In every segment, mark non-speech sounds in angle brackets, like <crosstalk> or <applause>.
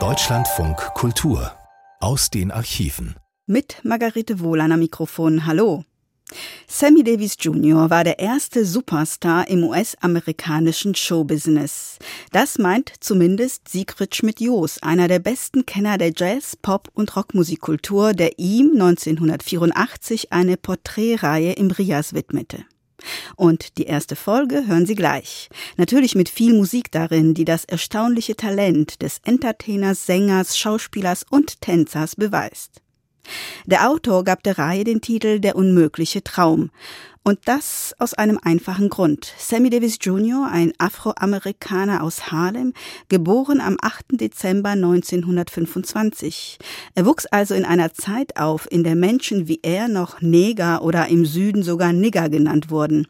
Deutschlandfunk Kultur aus den Archiven. Mit Margarete Wohlan am Mikrofon. Hallo. Sammy Davis Jr. war der erste Superstar im US-amerikanischen Showbusiness. Das meint zumindest Sigrid Schmidt-Joos, einer der besten Kenner der Jazz-, Pop- und Rockmusikkultur, der ihm 1984 eine Porträtreihe im Rias widmete. Und die erste Folge hören Sie gleich. Natürlich mit viel Musik darin, die das erstaunliche Talent des Entertainers, Sängers, Schauspielers und Tänzers beweist. Der Autor gab der Reihe den Titel Der unmögliche Traum. Und das aus einem einfachen Grund. Sammy Davis Jr., ein Afroamerikaner aus Harlem, geboren am 8. Dezember 1925. Er wuchs also in einer Zeit auf, in der Menschen wie er noch Neger oder im Süden sogar Nigger genannt wurden.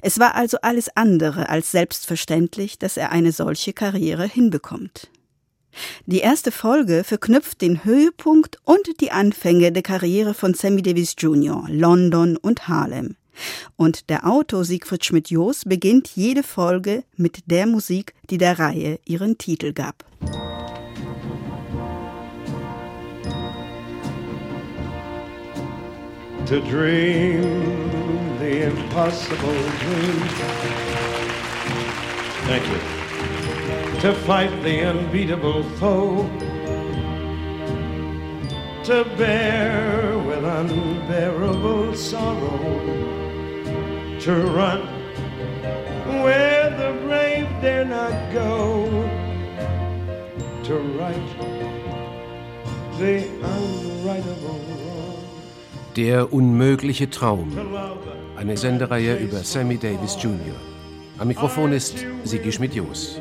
Es war also alles andere als selbstverständlich, dass er eine solche Karriere hinbekommt. Die erste Folge verknüpft den Höhepunkt und die Anfänge der Karriere von Sammy Davis Jr., London und Harlem. Und der Autor Siegfried Schmidt-Joos beginnt jede Folge mit der Musik, die der Reihe ihren Titel gab. To dream the impossible dream. Thank you. to fight the unbeatable foe, to bear with unbearable sorrow, to run where the brave dare not go, to right the unrightable wrong. Der unmögliche Traum. Eine Sendereihe über Sammy Davis Jr. Am Mikrofon ist Sigi Schmidt-Jos.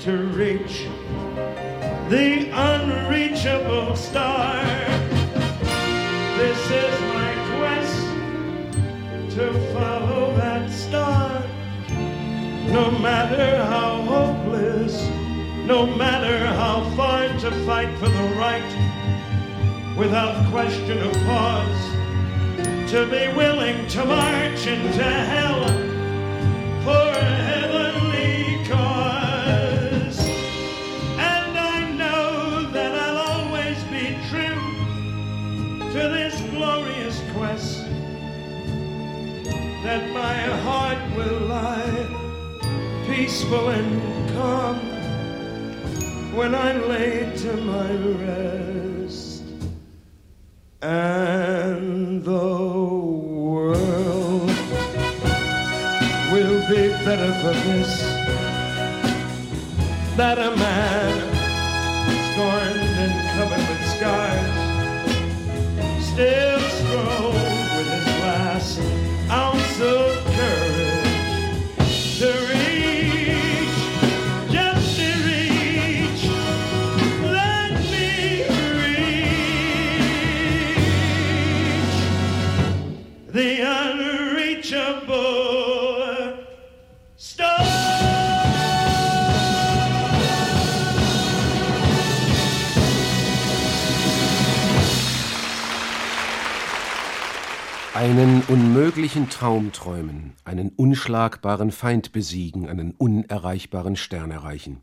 to reach the unreachable star. This is my quest to No matter how hopeless, no matter how far to fight for the right, without question or pause, to be willing to march into hell for heavenly peaceful and calm when I'm laid to my rest. And the world will be better for this that a man scorned and covered with scars still strove with his last ounce of courage Einen unmöglichen Traum träumen, einen unschlagbaren Feind besiegen, einen unerreichbaren Stern erreichen.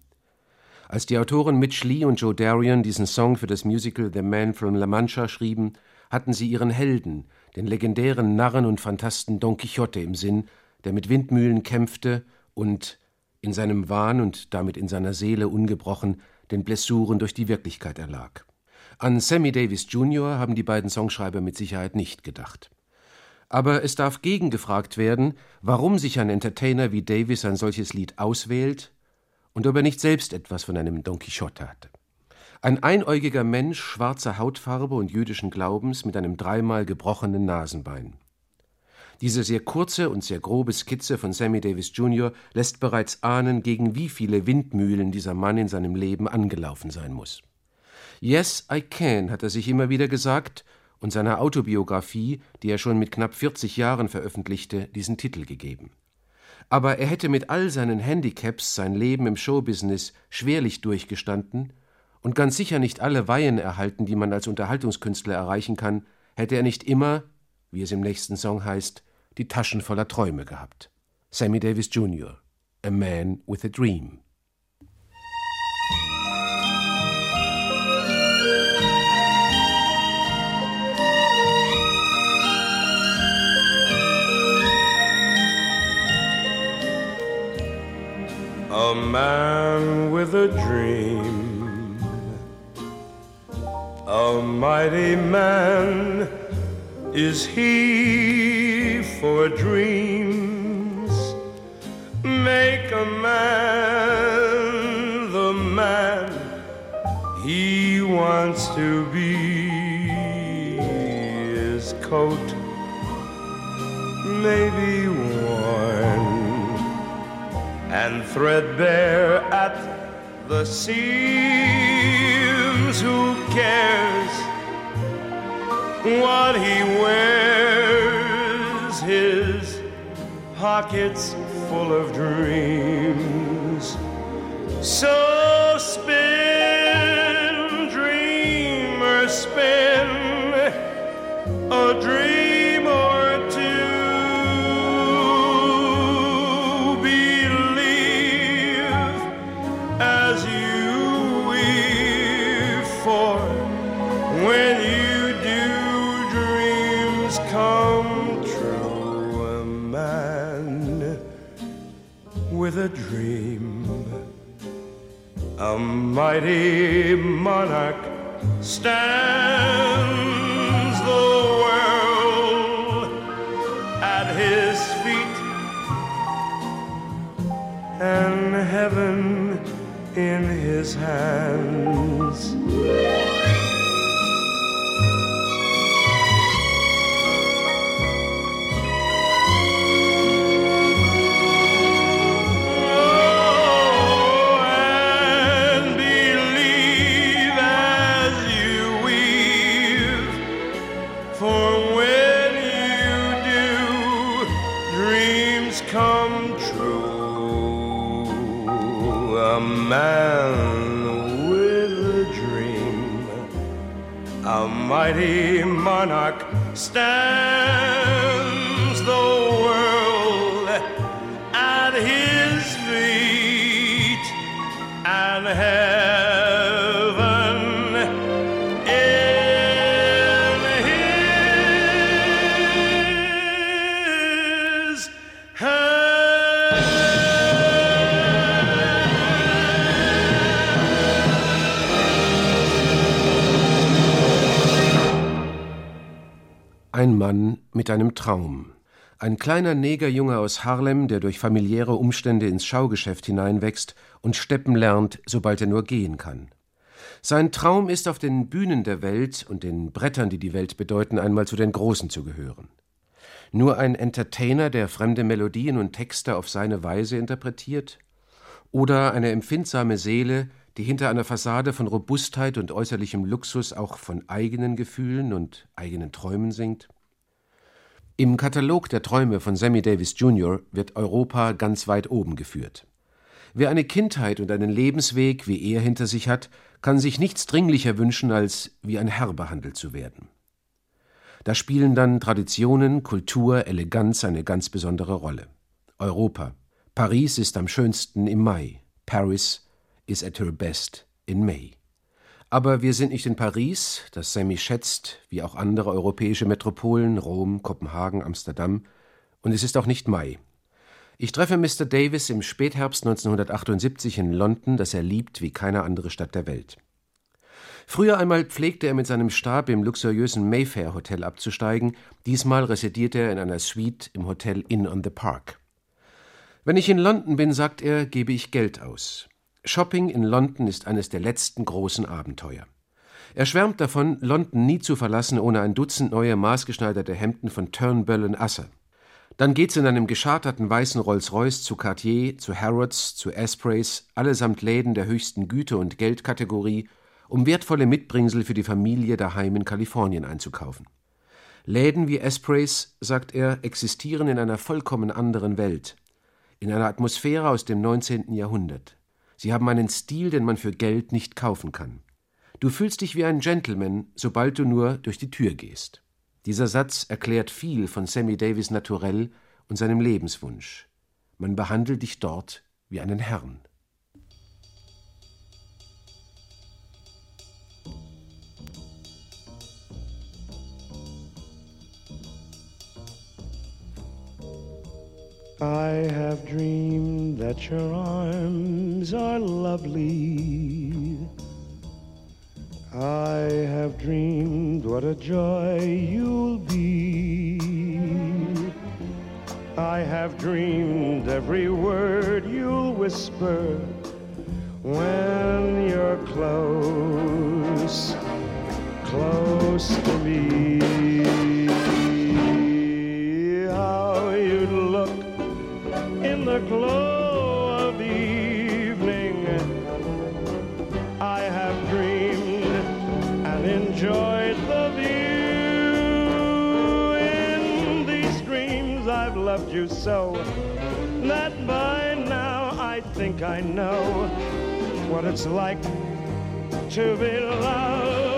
Als die Autoren Mitch Lee und Joe Darion diesen Song für das Musical The Man from La Mancha schrieben, hatten sie ihren Helden, den legendären Narren und Phantasten Don Quixote im Sinn, der mit Windmühlen kämpfte und in seinem Wahn und damit in seiner Seele ungebrochen den Blessuren durch die Wirklichkeit erlag. An Sammy Davis Jr. haben die beiden Songschreiber mit Sicherheit nicht gedacht. Aber es darf gegengefragt werden, warum sich ein Entertainer wie Davis ein solches Lied auswählt und ob er nicht selbst etwas von einem Don Quixote hatte. Ein einäugiger Mensch schwarzer Hautfarbe und jüdischen Glaubens mit einem dreimal gebrochenen Nasenbein. Diese sehr kurze und sehr grobe Skizze von Sammy Davis Jr. lässt bereits ahnen, gegen wie viele Windmühlen dieser Mann in seinem Leben angelaufen sein muss. Yes, I can, hat er sich immer wieder gesagt und seiner Autobiografie, die er schon mit knapp 40 Jahren veröffentlichte, diesen Titel gegeben. Aber er hätte mit all seinen Handicaps sein Leben im Showbusiness schwerlich durchgestanden und ganz sicher nicht alle Weihen erhalten, die man als Unterhaltungskünstler erreichen kann, hätte er nicht immer, wie es im nächsten Song heißt, die Taschen voller Träume gehabt. Sammy Davis Jr., A Man with a Dream. Man with a dream, a mighty man is he for dreams. Make a man the man he wants to be. His coat may be worn and threadbare at the seams. Who cares what he wears? His pockets full of dreams. So spin, dream, a mighty monarch stands kleiner Negerjunge aus Harlem, der durch familiäre Umstände ins Schaugeschäft hineinwächst und steppen lernt, sobald er nur gehen kann. Sein Traum ist, auf den Bühnen der Welt und den Brettern, die die Welt bedeuten, einmal zu den Großen zu gehören. Nur ein Entertainer, der fremde Melodien und Texte auf seine Weise interpretiert? Oder eine empfindsame Seele, die hinter einer Fassade von Robustheit und äußerlichem Luxus auch von eigenen Gefühlen und eigenen Träumen singt? Im Katalog der Träume von Sammy Davis Jr. wird Europa ganz weit oben geführt. Wer eine Kindheit und einen Lebensweg wie er hinter sich hat, kann sich nichts dringlicher wünschen, als wie ein Herr behandelt zu werden. Da spielen dann Traditionen, Kultur, Eleganz eine ganz besondere Rolle. Europa. Paris ist am schönsten im Mai. Paris is at her best in May. Aber wir sind nicht in Paris, das Sammy schätzt, wie auch andere europäische Metropolen, Rom, Kopenhagen, Amsterdam, und es ist auch nicht Mai. Ich treffe Mr. Davis im Spätherbst 1978 in London, das er liebt wie keine andere Stadt der Welt. Früher einmal pflegte er mit seinem Stab im luxuriösen Mayfair Hotel abzusteigen, diesmal residierte er in einer Suite im Hotel Inn on the Park. Wenn ich in London bin, sagt er, gebe ich Geld aus. Shopping in London ist eines der letzten großen Abenteuer. Er schwärmt davon, London nie zu verlassen, ohne ein Dutzend neue maßgeschneiderte Hemden von Turnbull Asser. Dann geht's in einem gescharterten weißen Rolls-Royce zu Cartier, zu Harrods, zu Aspreys, allesamt Läden der höchsten Güte- und Geldkategorie, um wertvolle Mitbringsel für die Familie daheim in Kalifornien einzukaufen. Läden wie Aspreys, sagt er, existieren in einer vollkommen anderen Welt, in einer Atmosphäre aus dem 19. Jahrhundert. Sie haben einen Stil, den man für Geld nicht kaufen kann. Du fühlst dich wie ein Gentleman, sobald du nur durch die Tür gehst. Dieser Satz erklärt viel von Sammy Davis Naturell und seinem Lebenswunsch. Man behandelt dich dort wie einen Herrn. I have dreamed that your arms are lovely. I have dreamed what a joy you'll be. I have dreamed every word you'll whisper when you're close, close to me. The glow of evening. I have dreamed and enjoyed the view. In these dreams, I've loved you so that by now I think I know what it's like to be loved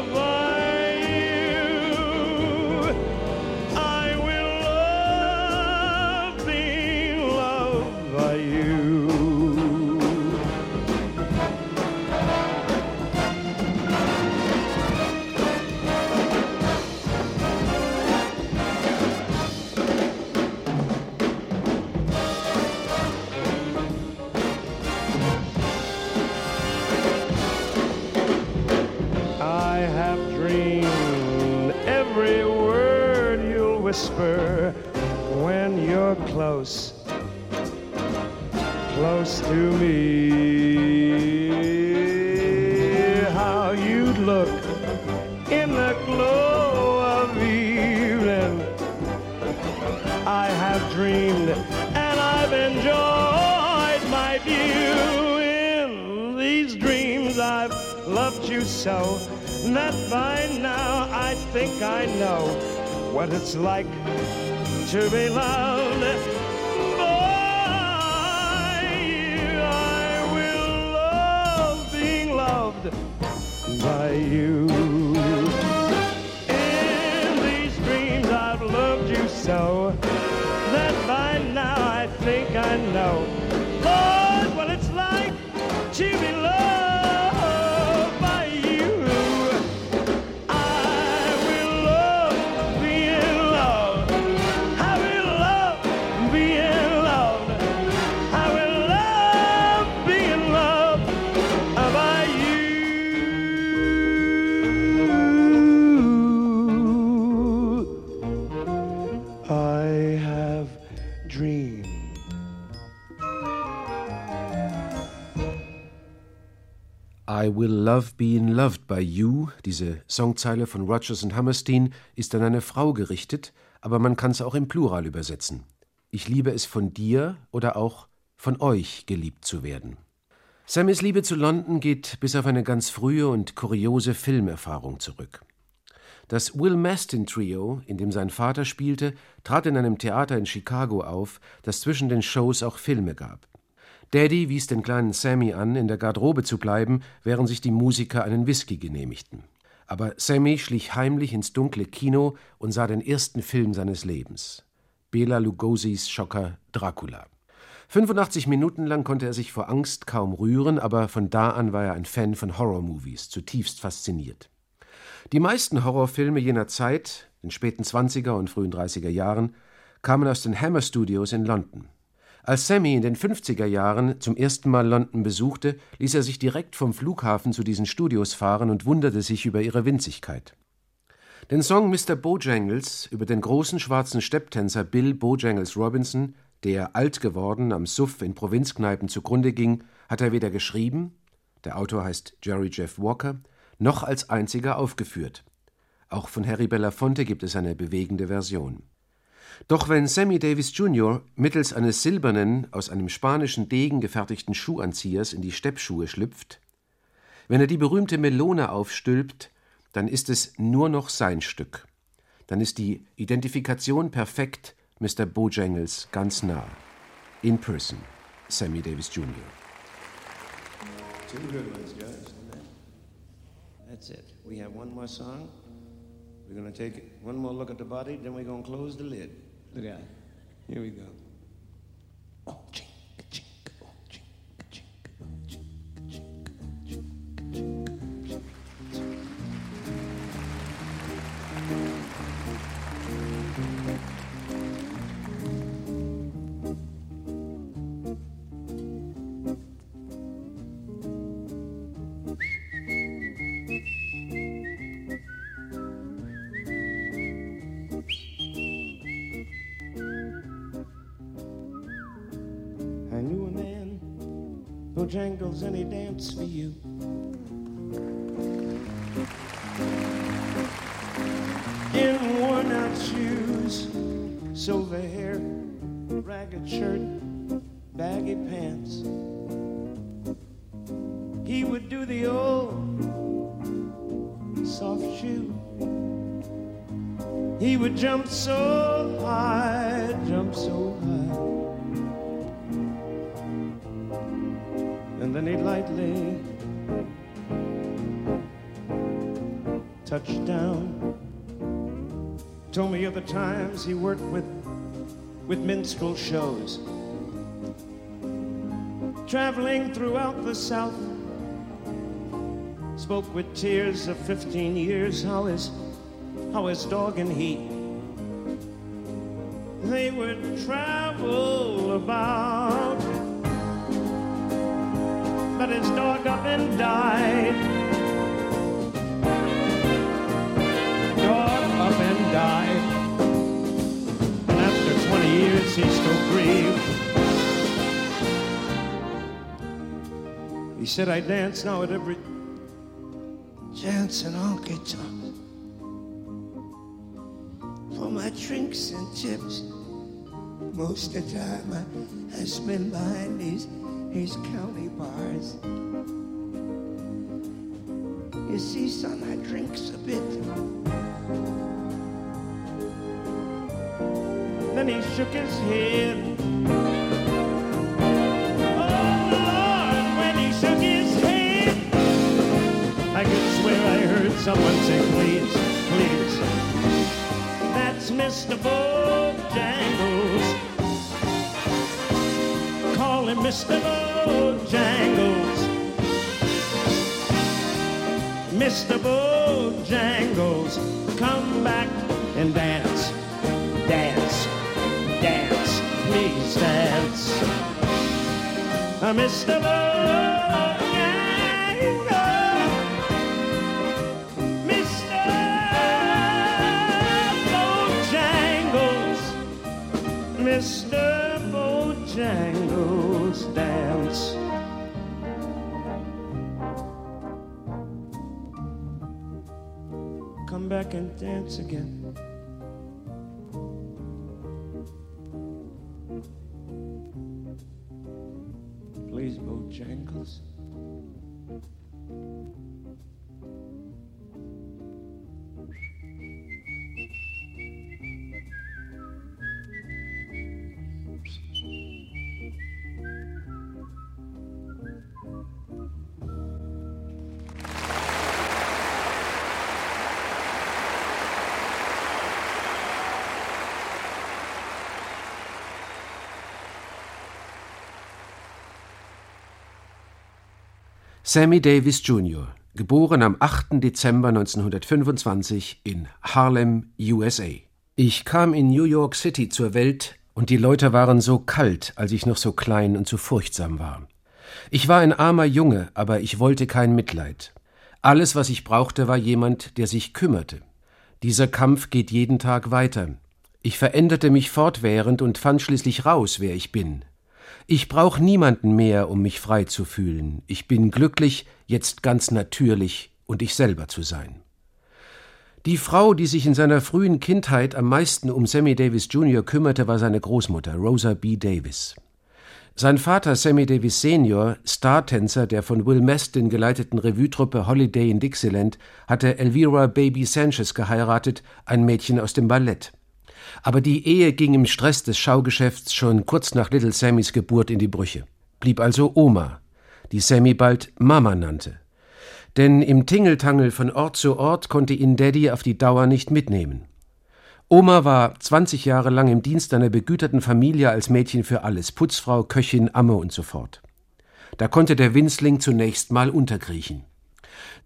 whisper when you're close, close to me. How you'd look in the glow of evening. I have dreamed and I've enjoyed my view in these dreams. I've loved you so that by now I think I know what it's like to be loved by you. I will love being loved by you. In these dreams I've loved you so that by now I think I know, I Will Love Being Loved by You, diese Songzeile von Rogers und Hammerstein, ist an eine Frau gerichtet, aber man kann es auch im Plural übersetzen. Ich liebe es von dir oder auch von euch geliebt zu werden. Sammys Liebe zu London geht bis auf eine ganz frühe und kuriose Filmerfahrung zurück. Das Will Mastin Trio, in dem sein Vater spielte, trat in einem Theater in Chicago auf, das zwischen den Shows auch Filme gab. Daddy wies den kleinen Sammy an, in der Garderobe zu bleiben, während sich die Musiker einen Whisky genehmigten. Aber Sammy schlich heimlich ins dunkle Kino und sah den ersten Film seines Lebens. Bela Lugosi's Schocker Dracula. 85 Minuten lang konnte er sich vor Angst kaum rühren, aber von da an war er ein Fan von Horrormovies, zutiefst fasziniert. Die meisten Horrorfilme jener Zeit, den späten 20er und frühen 30er Jahren, kamen aus den Hammer Studios in London. Als Sammy in den 50er Jahren zum ersten Mal London besuchte, ließ er sich direkt vom Flughafen zu diesen Studios fahren und wunderte sich über ihre Winzigkeit. Den Song Mr. Bojangles über den großen schwarzen Stepptänzer Bill Bojangles Robinson, der alt geworden am Suff in Provinzkneipen zugrunde ging, hat er weder geschrieben, der Autor heißt Jerry Jeff Walker, noch als einziger aufgeführt. Auch von Harry Belafonte gibt es eine bewegende Version. Doch wenn Sammy Davis Jr. mittels eines silbernen, aus einem spanischen Degen gefertigten Schuhanziehers in die Steppschuhe schlüpft, wenn er die berühmte Melone aufstülpt, dann ist es nur noch sein Stück. Dann ist die Identifikation perfekt, Mr. Bojangles ganz nah. In person, Sammy Davis Jr. Two good ones, Judge. That's it. We have one more song. We're going to take one more look at the body, then we're going to close the lid. Look out. Here we go. Bojangles any dance for you. In worn out shoes, silver hair, ragged shirt, baggy pants. He would do the old soft shoe. He would jump so Times he worked with with minstrel shows. Traveling throughout the South. Spoke with tears of 15 years how his how his dog and he they would travel about but his dog up and died said I dance now at every chance and honky tonk for my drinks and chips. Most of the time I, I spend behind these, these county bars. You see, son, I drinks a bit. Then he shook his head. Someone say, please, please. That's Mr. Bojangles. Call him Mr. Bojangles. Mr. Bojangles, come back and dance, dance, dance, please dance. Uh, Mr. Bojangles, Bojangles, dance. Come back and dance again. Please, Bojangles. Sammy Davis Jr., geboren am 8. Dezember 1925 in Harlem, USA. Ich kam in New York City zur Welt und die Leute waren so kalt, als ich noch so klein und so furchtsam war. Ich war ein armer Junge, aber ich wollte kein Mitleid. Alles, was ich brauchte, war jemand, der sich kümmerte. Dieser Kampf geht jeden Tag weiter. Ich veränderte mich fortwährend und fand schließlich raus, wer ich bin. Ich brauch niemanden mehr, um mich frei zu fühlen. Ich bin glücklich, jetzt ganz natürlich und ich selber zu sein. Die Frau, die sich in seiner frühen Kindheit am meisten um Sammy Davis Jr. kümmerte, war seine Großmutter, Rosa B. Davis. Sein Vater Sammy Davis Senior, Startänzer der von Will Meston geleiteten Revue-Truppe Holiday in Dixieland, hatte Elvira Baby Sanchez geheiratet, ein Mädchen aus dem Ballett. Aber die Ehe ging im Stress des Schaugeschäfts schon kurz nach Little Sammys Geburt in die Brüche. Blieb also Oma, die Sammy bald Mama nannte. Denn im Tingeltangel von Ort zu Ort konnte ihn Daddy auf die Dauer nicht mitnehmen. Oma war 20 Jahre lang im Dienst einer begüterten Familie als Mädchen für alles, Putzfrau, Köchin, Amme und so fort. Da konnte der Winzling zunächst mal unterkriechen.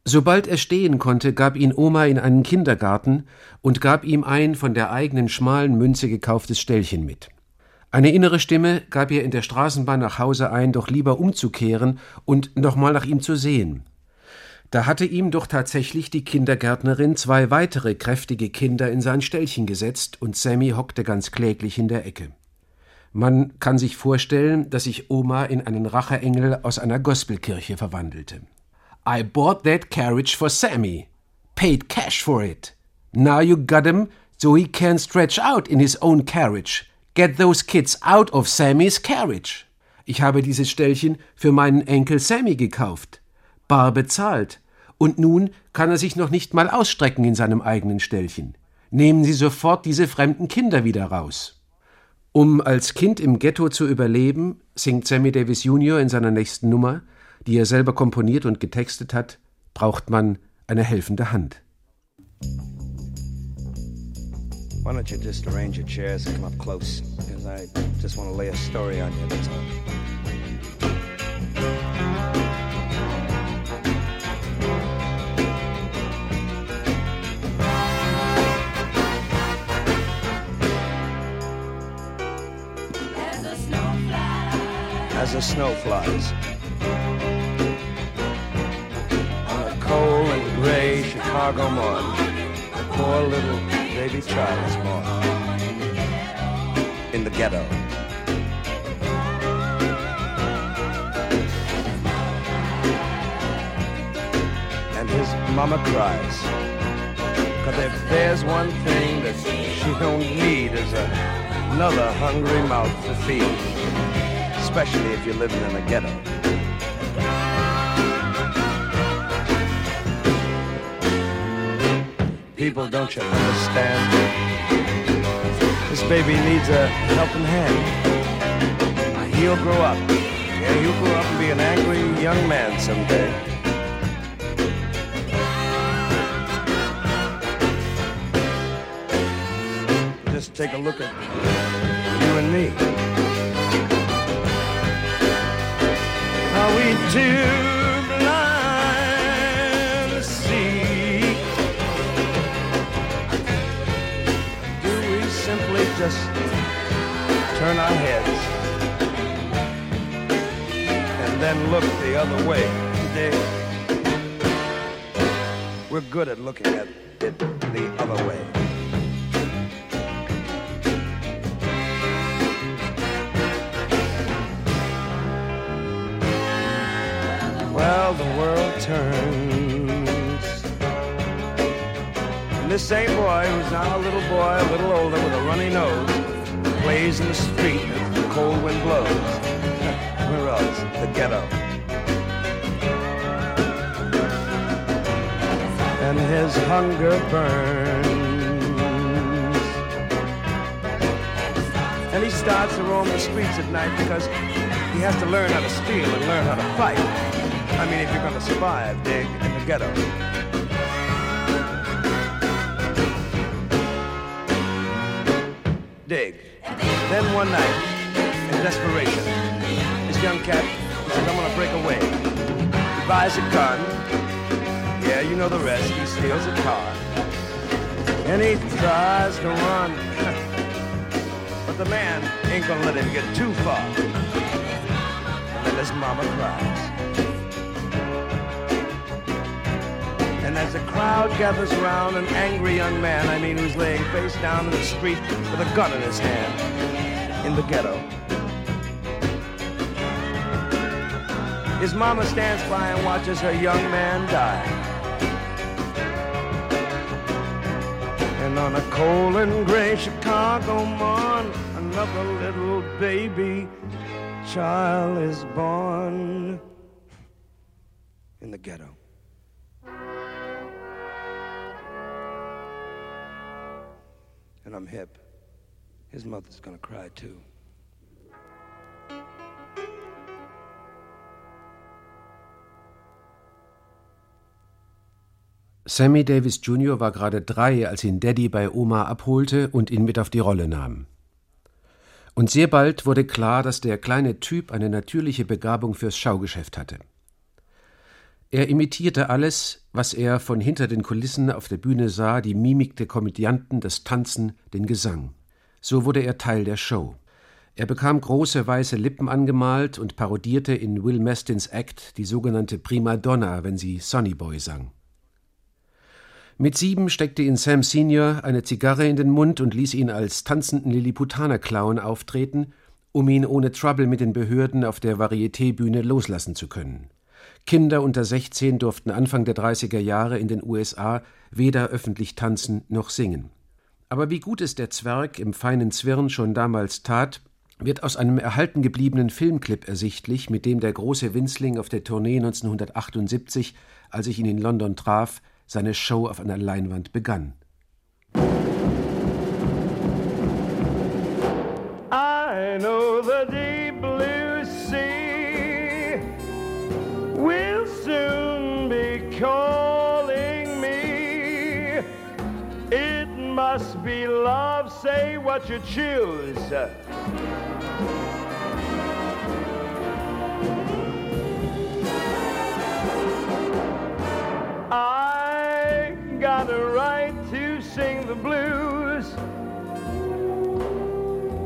Sobald er stehen konnte, gab ihn Oma in einen Kindergarten und gab ihm ein von der eigenen schmalen Münze gekauftes Ställchen mit. Eine innere Stimme gab ihr in der Straßenbahn nach Hause ein, doch lieber umzukehren und nochmal nach ihm zu sehen. Da hatte ihm doch tatsächlich die Kindergärtnerin zwei weitere kräftige Kinder in sein Ställchen gesetzt und Sammy hockte ganz kläglich in der Ecke. Man kann sich vorstellen, dass sich Oma in einen Racheengel aus einer Gospelkirche verwandelte. I bought that carriage for Sammy. Paid cash for it. Now you got him so he can stretch out in his own carriage. Get those kids out of Sammys carriage. Ich habe dieses Ställchen für meinen Enkel Sammy gekauft. Bar bezahlt. Und nun kann er sich noch nicht mal ausstrecken in seinem eigenen Ställchen. Nehmen Sie sofort diese fremden Kinder wieder raus. Um als Kind im Ghetto zu überleben, singt Sammy Davis Jr. in seiner nächsten Nummer, die er selber komponiert und getextet hat, braucht man eine helfende Hand. Why don't you just arrange your chairs and come up close? Because I just want to lay a story on you, that's all. As the snow flies morning, poor little baby child was born in the ghetto. And his mama cries. Cause if there's one thing that she don't need is a, another hungry mouth to feed. Especially if you're living in a ghetto. People, don't you understand? This baby needs a helping hand. He'll grow up. Yeah, he'll grow up and be an angry young man someday. Just take a look at you and me. How we do just turn our heads and then look the other way. Today, we're good at looking at it the other way. Well, the world turns And this same boy, who's now a little boy, a little older, a nose, plays in the street as the cold wind blows. <laughs> Where else? The ghetto. And his hunger burns. And he starts to roam the streets at night because he has to learn how to steal and learn how to fight. I mean, if you're gonna survive, dig, in the ghetto. Dig. Then one night, in desperation, this young cat says, I'm gonna break away. He buys a gun. Yeah, you know the rest. He steals a car. And he tries to run. <laughs> but the man ain't gonna let him get too far. And then his mama cries. And as the crowd gathers round, an angry young man, I mean who's laying face down in the street with a gun in his hand, in the ghetto. His mama stands by and watches her young man die. And on a cold and gray Chicago morn, another little baby child is born in the ghetto. And I'm hip, his mother's gonna cry too. Sammy Davis Jr. war gerade drei, als ihn Daddy bei Oma abholte und ihn mit auf die Rolle nahm. Und sehr bald wurde klar, dass der kleine Typ eine natürliche Begabung fürs Schaugeschäft hatte. Er imitierte alles, was er von hinter den Kulissen auf der Bühne sah, die Mimik der Komödianten, das Tanzen, den Gesang. So wurde er Teil der Show. Er bekam große weiße Lippen angemalt und parodierte in Will Mestins Act die sogenannte Prima Donna, wenn sie Sonny Boy sang. Mit sieben steckte ihn Sam Senior eine Zigarre in den Mund und ließ ihn als tanzenden Lilliputaner-Clown auftreten, um ihn ohne Trouble mit den Behörden auf der Varieté-Bühne loslassen zu können. Kinder unter 16 durften Anfang der 30er Jahre in den USA weder öffentlich tanzen noch singen. Aber wie gut es der Zwerg im feinen Zwirn schon damals tat, wird aus einem erhalten gebliebenen Filmclip ersichtlich, mit dem der große Winzling auf der Tournee 1978, als ich ihn in London traf, seine Show auf einer Leinwand begann. I know the deep will soon be calling me. It must be love, say what you choose. I got a right to sing the blues.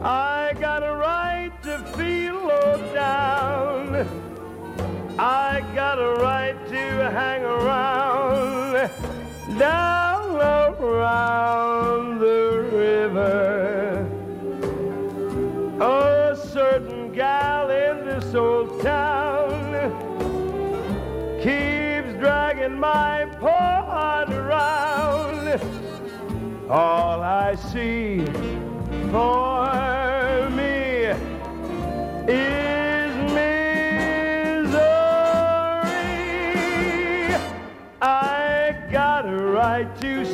I got a right to feel low down. Hang around down around the river. A certain gal in this old town keeps dragging my poor heart around. All I see for me is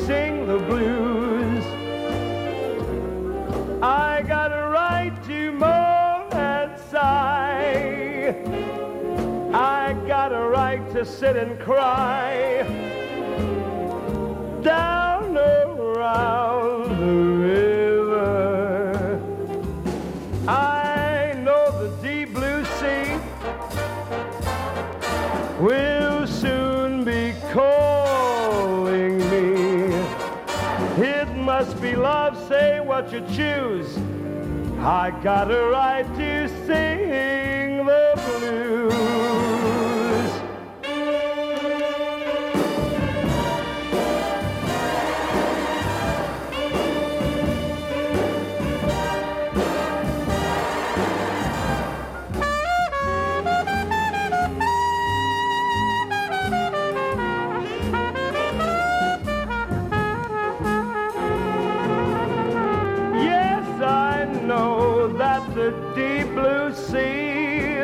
sing the blues. I got a right to moan and sigh. I got a right to sit and cry down around say what you choose. I got a right to sing the deep blue sea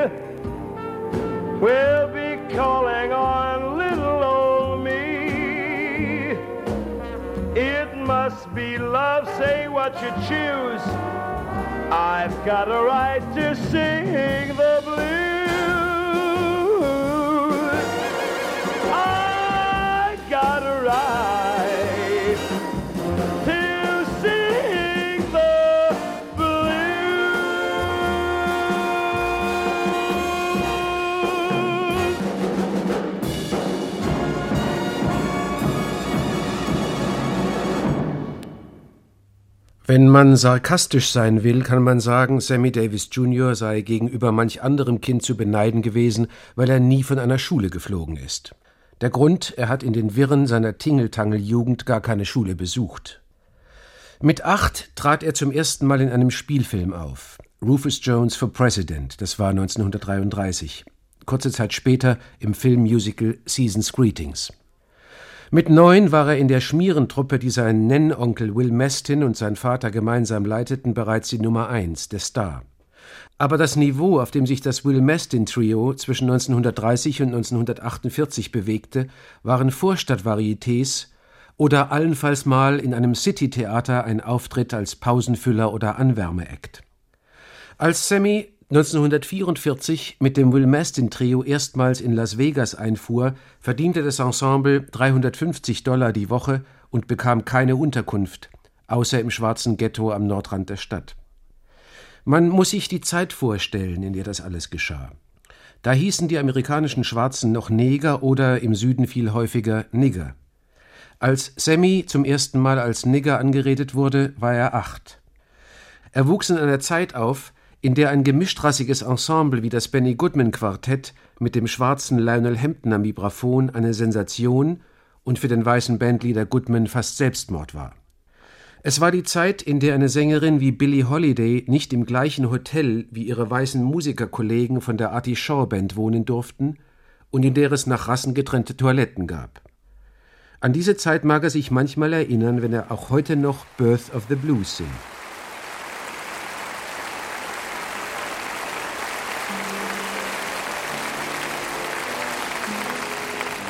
will be calling on little old me. It must be love, say what you choose. I've got a right to sing the Wenn man sarkastisch sein will, kann man sagen, Sammy Davis Jr. sei gegenüber manch anderem Kind zu beneiden gewesen, weil er nie von einer Schule geflogen ist. Der Grund, er hat in den Wirren seiner Tingeltangel-Jugend gar keine Schule besucht. Mit acht trat er zum ersten Mal in einem Spielfilm auf. Rufus Jones for President, das war 1933. Kurze Zeit später im Filmmusical Season's Greetings. Mit neun war er in der Schmierentruppe, die sein Nennonkel Will Mestin und sein Vater gemeinsam leiteten, bereits die Nummer eins, der Star. Aber das Niveau, auf dem sich das Will Mestin Trio zwischen 1930 und 1948 bewegte, waren Vorstadtvarietés oder allenfalls mal in einem Citytheater ein Auftritt als Pausenfüller oder Anwärmeact. Als Sammy 1944 mit dem Will Mastin Trio erstmals in Las Vegas einfuhr, verdiente das Ensemble 350 Dollar die Woche und bekam keine Unterkunft, außer im schwarzen Ghetto am Nordrand der Stadt. Man muss sich die Zeit vorstellen, in der das alles geschah. Da hießen die amerikanischen Schwarzen noch Neger oder im Süden viel häufiger Nigger. Als Sammy zum ersten Mal als Nigger angeredet wurde, war er acht. Er wuchs in einer Zeit auf, in der ein gemischtrassiges Ensemble wie das Benny Goodman Quartett mit dem schwarzen Lionel Hampton am Vibraphon eine Sensation und für den weißen Bandleader Goodman fast Selbstmord war. Es war die Zeit, in der eine Sängerin wie Billie Holiday nicht im gleichen Hotel wie ihre weißen Musikerkollegen von der Artie Shaw Band wohnen durften und in der es nach Rassen getrennte Toiletten gab. An diese Zeit mag er sich manchmal erinnern, wenn er auch heute noch Birth of the Blues singt.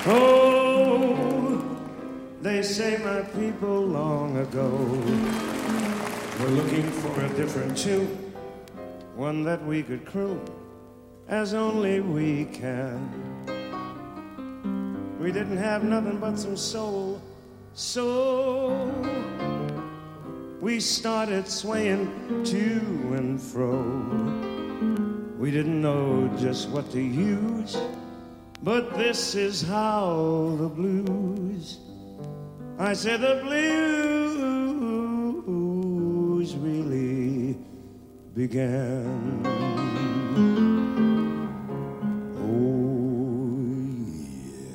Oh, they say my people long ago were looking for a different tune, one that we could croon as only we can. We didn't have nothing but some soul, so we started swaying to and fro. We didn't know just what to use but this is how the blues, I said the blues really began. Oh, yeah.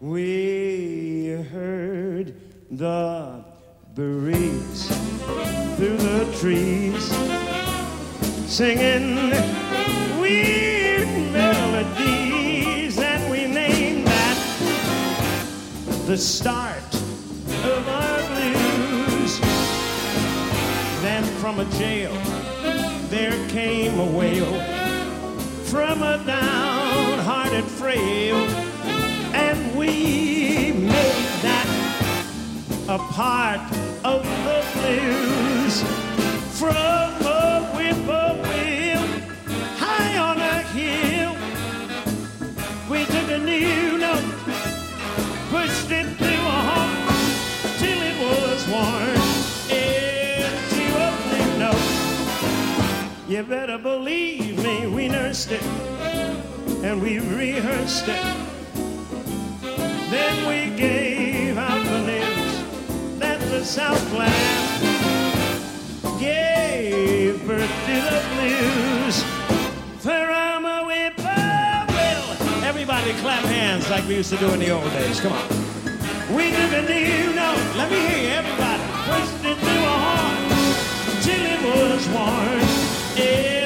We heard the breeze through the trees singing. Weird melodies, and we named that the start of our blues. Then from a jail, there came a wail. From a downhearted frail, and we made that a part of the blues. From a whippoorwill new note, pushed it through a hole till it was worn into a note. You better believe me, we nursed it and we rehearsed it. Then we gave out the news that the Southland gave birth to the blues. Clap hands like we used to do in the old days. Come on. We took a new note. Let me hear you, everybody. It through a horn till it was worn into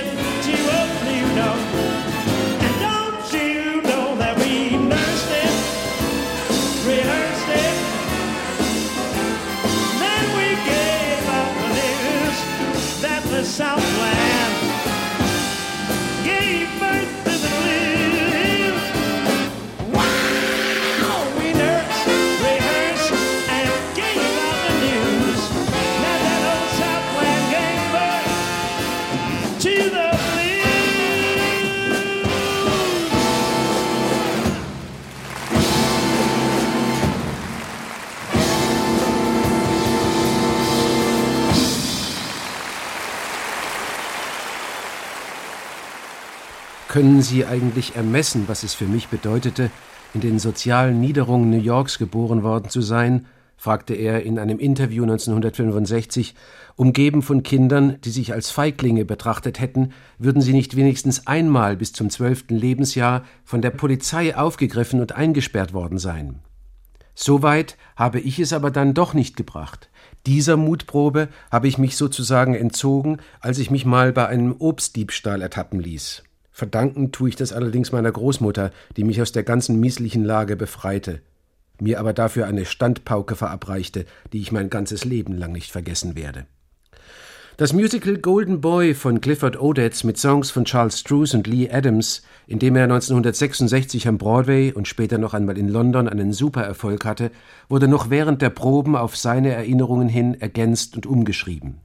Können Sie eigentlich ermessen, was es für mich bedeutete, in den sozialen Niederungen New Yorks geboren worden zu sein? fragte er in einem Interview 1965, umgeben von Kindern, die sich als Feiglinge betrachtet hätten, würden sie nicht wenigstens einmal bis zum zwölften Lebensjahr von der Polizei aufgegriffen und eingesperrt worden sein. Soweit habe ich es aber dann doch nicht gebracht. Dieser Mutprobe habe ich mich sozusagen entzogen, als ich mich mal bei einem Obstdiebstahl ertappen ließ. Verdanken tue ich das allerdings meiner Großmutter, die mich aus der ganzen mieslichen Lage befreite, mir aber dafür eine Standpauke verabreichte, die ich mein ganzes Leben lang nicht vergessen werde. Das Musical Golden Boy von Clifford Odets mit Songs von Charles Struce und Lee Adams, in dem er 1966 am Broadway und später noch einmal in London einen Supererfolg hatte, wurde noch während der Proben auf seine Erinnerungen hin ergänzt und umgeschrieben.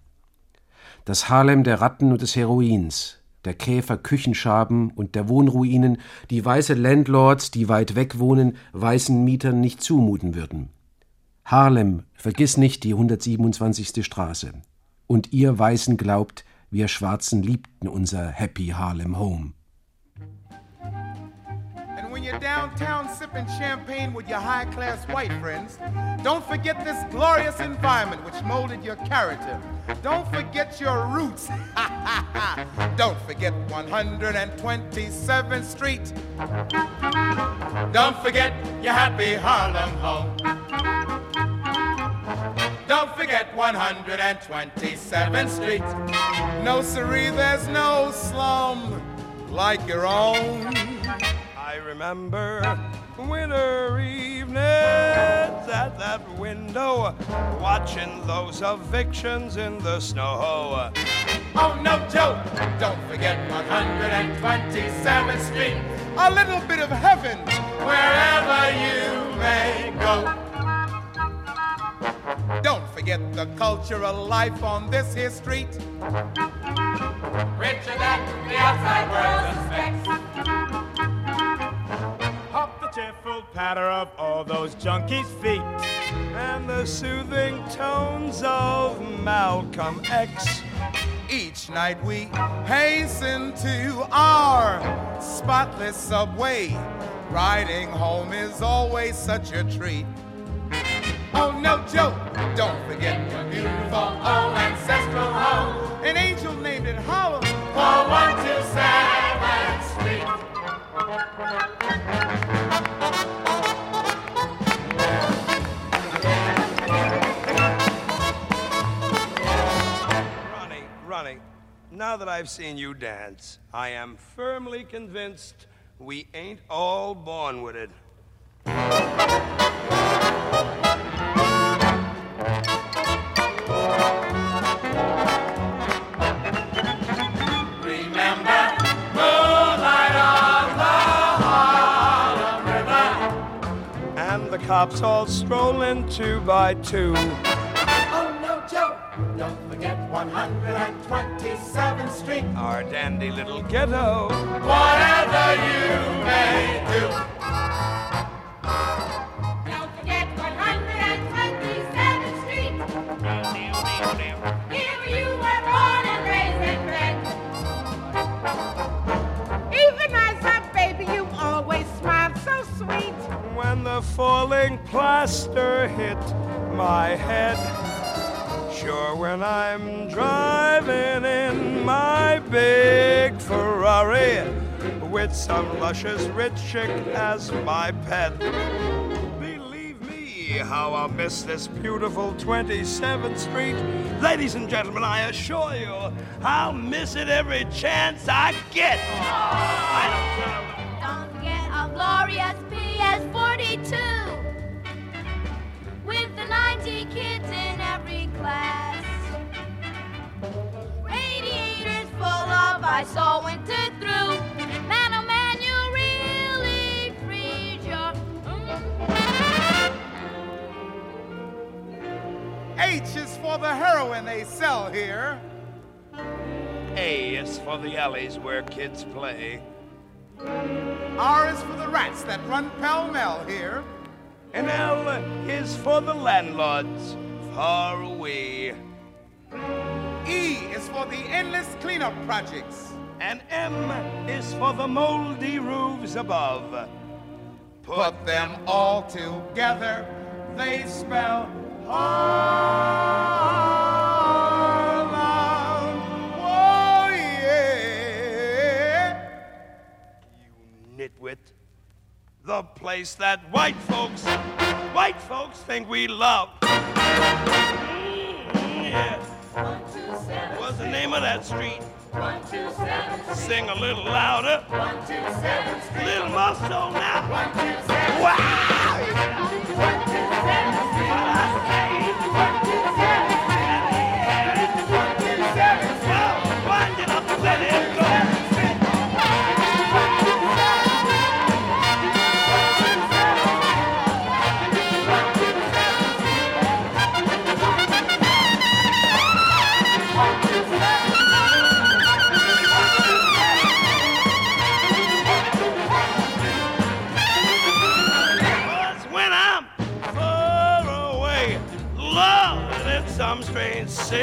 Das Harlem der Ratten und des Heroins, der Käfer Küchenschaben und der Wohnruinen, die weiße Landlords, die weit weg wohnen, weißen Mietern nicht zumuten würden. Harlem, vergiss nicht die 127. Straße. Und ihr Weißen glaubt, wir Schwarzen liebten unser Happy Harlem Home. You're downtown sipping champagne with your high class white friends, don't forget this glorious environment which molded your character. Don't forget your roots. <laughs> don't forget 127th Street. Don't forget your happy Harlem home. Don't forget 127th Street. No, siree, there's no slum like your own. I remember winter evenings at that window, watching those evictions in the snow. Oh, no joke. Don't forget 127th Street. A little bit of heaven wherever you may go. Don't forget the cultural life on this here street. Richer than the outside world suspects. Cheerful patter of all those junkies' feet. And the soothing tones of Malcolm X. Each night we hasten to our spotless subway. Riding home is always such a treat. Oh, no joke. Don't forget your beautiful old now that I've seen you dance, I am firmly convinced we ain't all born with it. Remember, moonlight on the Harlem River. And the cops all strolling two by two. No joke. Don't forget 127th Street. Our dandy little ghetto. Whatever you may do. Don't forget 127th Street. Here you were born and raised and bred. Even as a baby, you always smiled so sweet. When the falling plaster hit my head. Sure, when I'm driving in my big Ferrari with some luscious rich chick as my pet. Believe me, how I'll miss this beautiful 27th Street. Ladies and gentlemen, I assure you, I'll miss it every chance I get. I heroin they sell here. A is for the alleys where kids play. R is for the rats that run pell mell here. And L is for the landlords far away. E is for the endless cleanup projects. And M is for the moldy roofs above. Put them all together, they spell Harlem. The place that white folks, white folks think we love. Mm, yeah. What's the name of that street? Sing a little louder. Little more so now. Wow!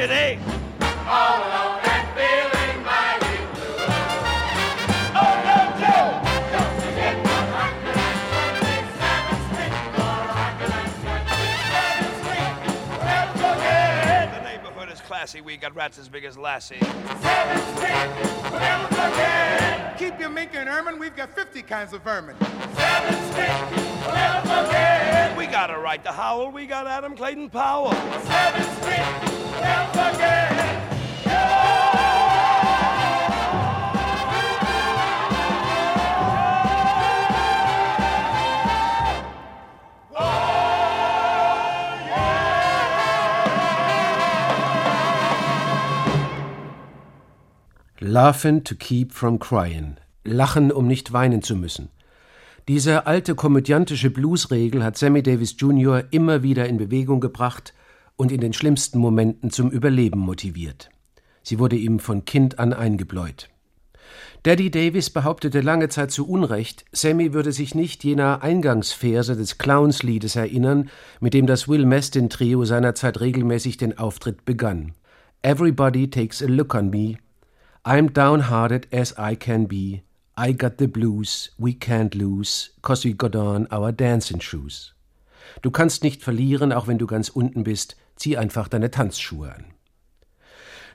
City. All alone and feeling mighty blue. Oh, no, Joe! Don't forget 127th Street. 127th Street. Never forget. The neighborhood is classy. We got rats as big as Lassie. 7th Street. Never forget. Keep your mink and ermine, we've got 50 kinds of vermin. Seven stick, never forget. We got a right to howl. We got Adam Clayton Powell. Seven stick, never forget. Laughing to keep from crying. Lachen, um nicht weinen zu müssen. Diese alte komödiantische Bluesregel hat Sammy Davis Jr. immer wieder in Bewegung gebracht und in den schlimmsten Momenten zum Überleben motiviert. Sie wurde ihm von Kind an eingebläut. Daddy Davis behauptete lange Zeit zu Unrecht, Sammy würde sich nicht jener Eingangsverse des Clownsliedes erinnern, mit dem das Will Mestin Trio seinerzeit regelmäßig den Auftritt begann. Everybody takes a look on me. I'm downhearted as I can be. I got the blues, we can't lose, cause we got on our dancing shoes. Du kannst nicht verlieren, auch wenn du ganz unten bist, zieh einfach deine Tanzschuhe an.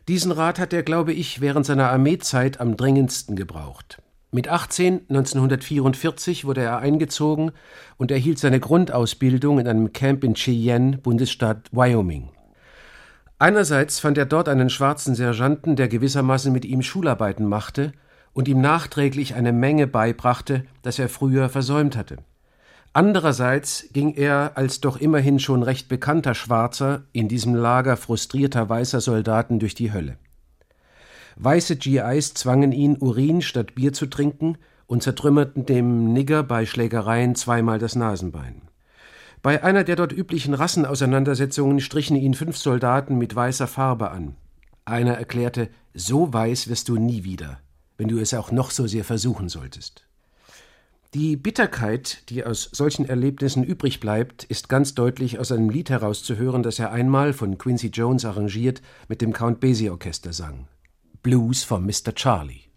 Diesen Rat hat er, glaube ich, während seiner Armeezeit am dringendsten gebraucht. Mit 18, 1944, wurde er eingezogen und erhielt seine Grundausbildung in einem Camp in Cheyenne, Bundesstaat Wyoming. Einerseits fand er dort einen schwarzen Sergeanten, der gewissermaßen mit ihm Schularbeiten machte und ihm nachträglich eine Menge beibrachte, das er früher versäumt hatte. Andererseits ging er als doch immerhin schon recht bekannter Schwarzer in diesem Lager frustrierter weißer Soldaten durch die Hölle. Weiße GIs zwangen ihn, Urin statt Bier zu trinken und zertrümmerten dem Nigger bei Schlägereien zweimal das Nasenbein. Bei einer der dort üblichen Rassenauseinandersetzungen strichen ihn fünf Soldaten mit weißer Farbe an. Einer erklärte, so weiß wirst du nie wieder, wenn du es auch noch so sehr versuchen solltest. Die Bitterkeit, die aus solchen Erlebnissen übrig bleibt, ist ganz deutlich aus einem Lied herauszuhören, das er einmal von Quincy Jones arrangiert mit dem Count Basie Orchester sang. Blues for Mr. Charlie.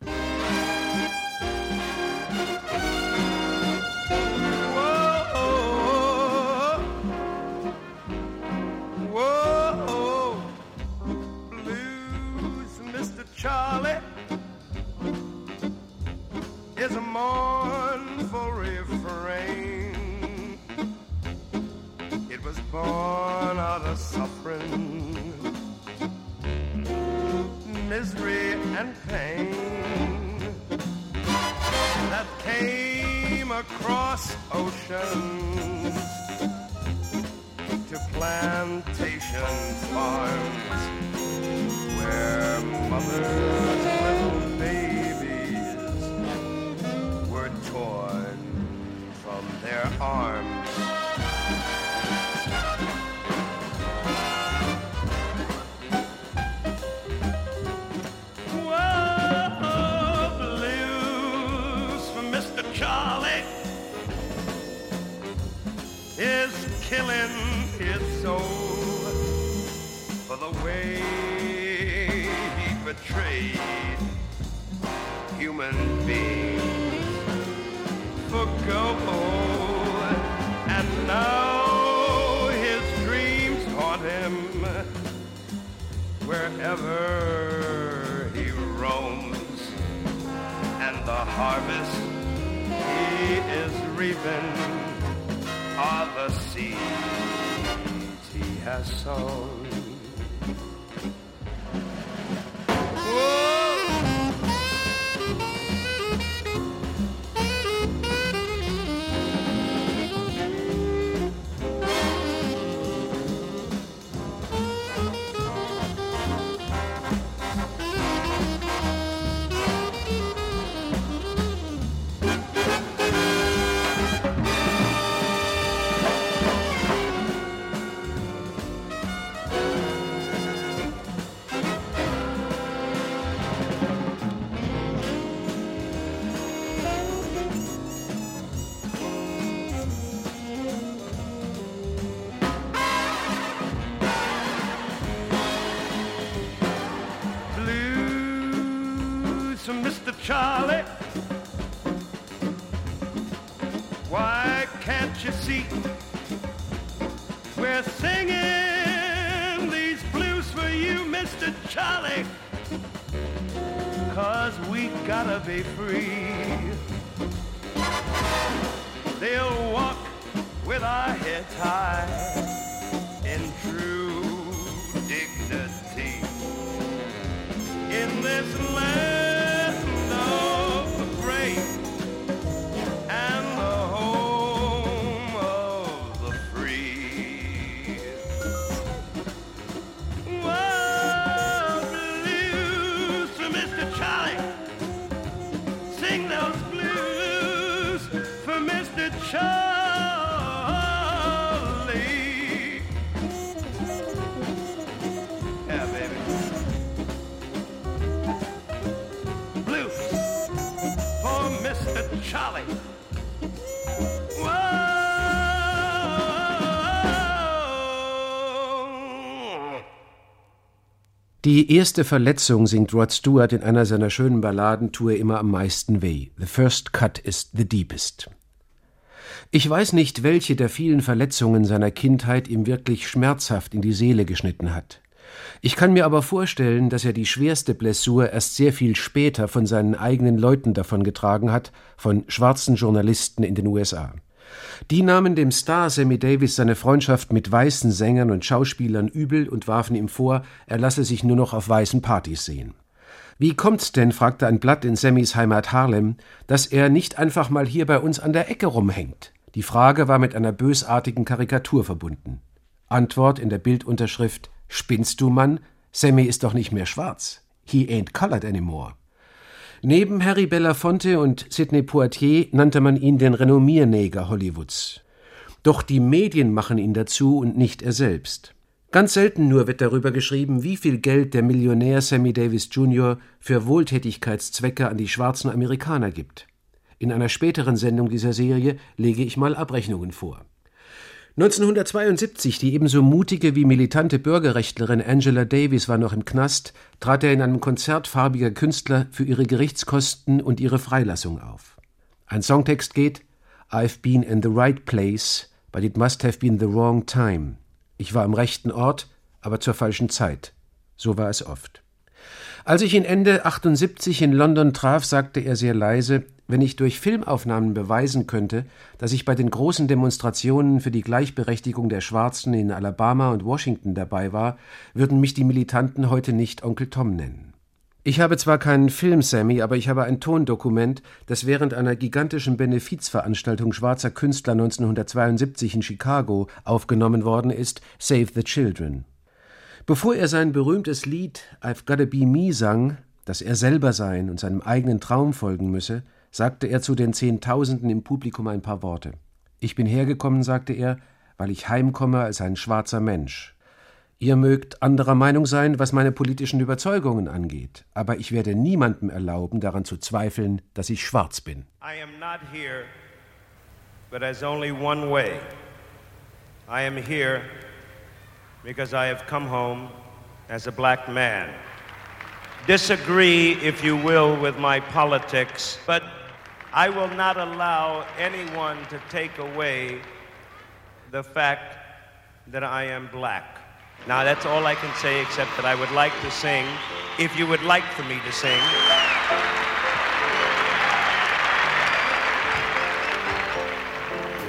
And pain that came across oceans to plantation farms where mothers' little babies were torn from their arms. Killing his soul for the way he betrayed human beings for gold. And now his dreams haunt him wherever he roams. And the harvest he is reaping are the he has sown. Die erste Verletzung singt Rod Stewart in einer seiner schönen Balladen tue immer am meisten weh. The first cut is the deepest. Ich weiß nicht, welche der vielen Verletzungen seiner Kindheit ihm wirklich schmerzhaft in die Seele geschnitten hat. Ich kann mir aber vorstellen, dass er die schwerste Blessur erst sehr viel später von seinen eigenen Leuten davongetragen hat, von schwarzen Journalisten in den USA. Die nahmen dem Star Sammy Davis seine Freundschaft mit weißen Sängern und Schauspielern übel und warfen ihm vor, er lasse sich nur noch auf weißen Partys sehen. Wie kommt's denn, fragte ein Blatt in Sammys Heimat Harlem, dass er nicht einfach mal hier bei uns an der Ecke rumhängt? Die Frage war mit einer bösartigen Karikatur verbunden. Antwort in der Bildunterschrift Spinnst du, Mann? Sammy ist doch nicht mehr schwarz. He ain't colored anymore. Neben Harry Belafonte und Sidney Poitier nannte man ihn den Renommierneger Hollywoods. Doch die Medien machen ihn dazu und nicht er selbst. Ganz selten nur wird darüber geschrieben, wie viel Geld der Millionär Sammy Davis Jr. für Wohltätigkeitszwecke an die schwarzen Amerikaner gibt. In einer späteren Sendung dieser Serie lege ich mal Abrechnungen vor. 1972, die ebenso mutige wie militante Bürgerrechtlerin Angela Davis war noch im Knast, trat er in einem Konzert farbiger Künstler für ihre Gerichtskosten und ihre Freilassung auf. Ein Songtext geht I've been in the right place, but it must have been the wrong time. Ich war am rechten Ort, aber zur falschen Zeit. So war es oft. Als ich ihn Ende 78 in London traf, sagte er sehr leise, wenn ich durch Filmaufnahmen beweisen könnte, dass ich bei den großen Demonstrationen für die Gleichberechtigung der Schwarzen in Alabama und Washington dabei war, würden mich die Militanten heute nicht Onkel Tom nennen. Ich habe zwar keinen Film, Sammy, aber ich habe ein Tondokument, das während einer gigantischen Benefizveranstaltung schwarzer Künstler 1972 in Chicago aufgenommen worden ist, Save the Children. Bevor er sein berühmtes Lied I've Gotta Be Me sang, dass er selber sein und seinem eigenen Traum folgen müsse, sagte er zu den Zehntausenden im Publikum ein paar Worte. Ich bin hergekommen, sagte er, weil ich heimkomme als ein schwarzer Mensch. Ihr mögt anderer Meinung sein, was meine politischen Überzeugungen angeht, aber ich werde niemandem erlauben, daran zu zweifeln, dass ich schwarz bin. I am not here, but there's only one way. I am here because I have come home as a black man. Disagree, if you will, with my politics, but I will not allow anyone to take away the fact that I am black. Now, that's all I can say, except that I would like to sing, if you would like for me to sing.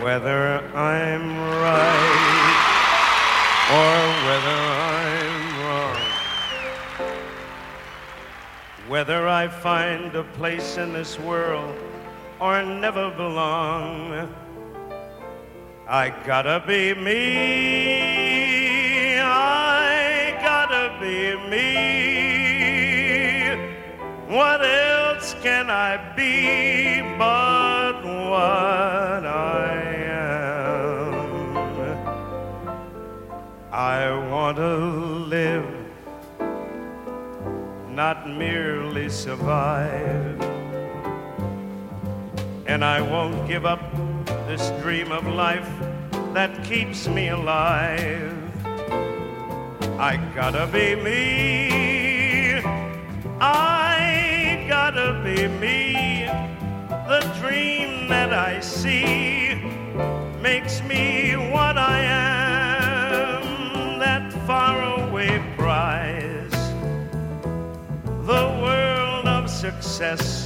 Whether I'm right or whether I'm wrong, whether I find a place in this world or never belong, I gotta be me. I gotta be me. What else can I be but what I am? I want to live, not merely survive. And I won't give up this dream of life that keeps me alive. I gotta be me. I gotta be me. The dream that I see makes me what I am. That faraway prize. The world of success.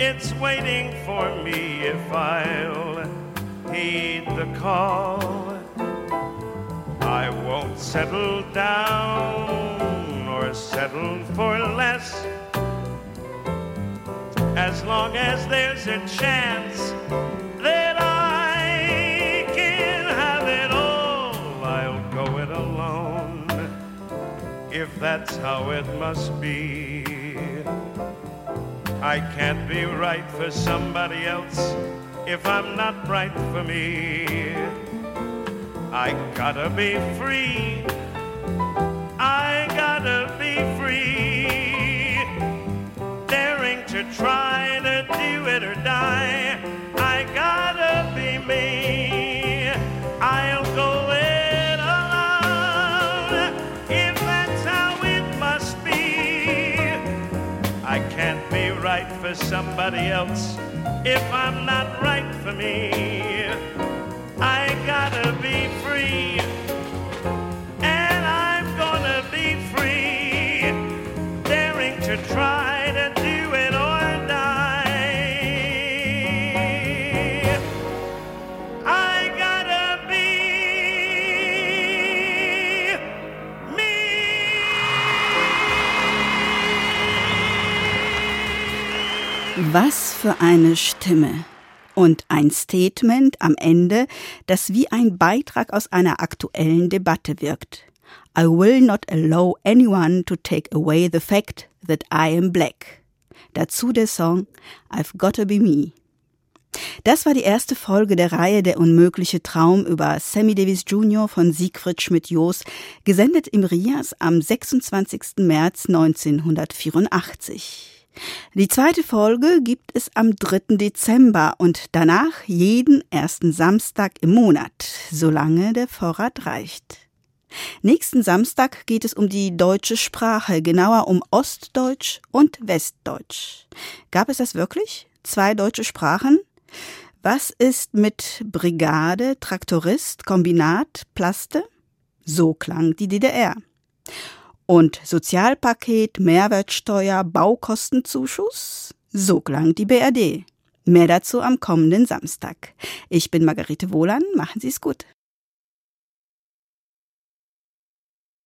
It's waiting for me if I'll heed the call. I won't settle down or settle for less. As long as there's a chance that I can have it all, I'll go it alone. If that's how it must be. I can't be right for somebody else if I'm not right for me. I gotta be free. I gotta be free. Daring to try to do it or die. For somebody else if I'm not right for me. I gotta be free, Was für eine Stimme. Und ein Statement am Ende, das wie ein Beitrag aus einer aktuellen Debatte wirkt. I will not allow anyone to take away the fact that I am black. Dazu der Song I've Gotta Be Me. Das war die erste Folge der Reihe Der unmögliche Traum über Sammy Davis Jr. von Siegfried Schmidt-Jos, gesendet im Rias am 26. März 1984. Die zweite Folge gibt es am 3. Dezember und danach jeden ersten Samstag im Monat, solange der Vorrat reicht. Nächsten Samstag geht es um die deutsche Sprache, genauer um Ostdeutsch und Westdeutsch. Gab es das wirklich? Zwei deutsche Sprachen? Was ist mit Brigade, Traktorist, Kombinat, Plaste? So klang die DDR. Und Sozialpaket, Mehrwertsteuer, Baukostenzuschuss? So klang die BRD. Mehr dazu am kommenden Samstag. Ich bin Margarete Wohlan, machen Sie es gut.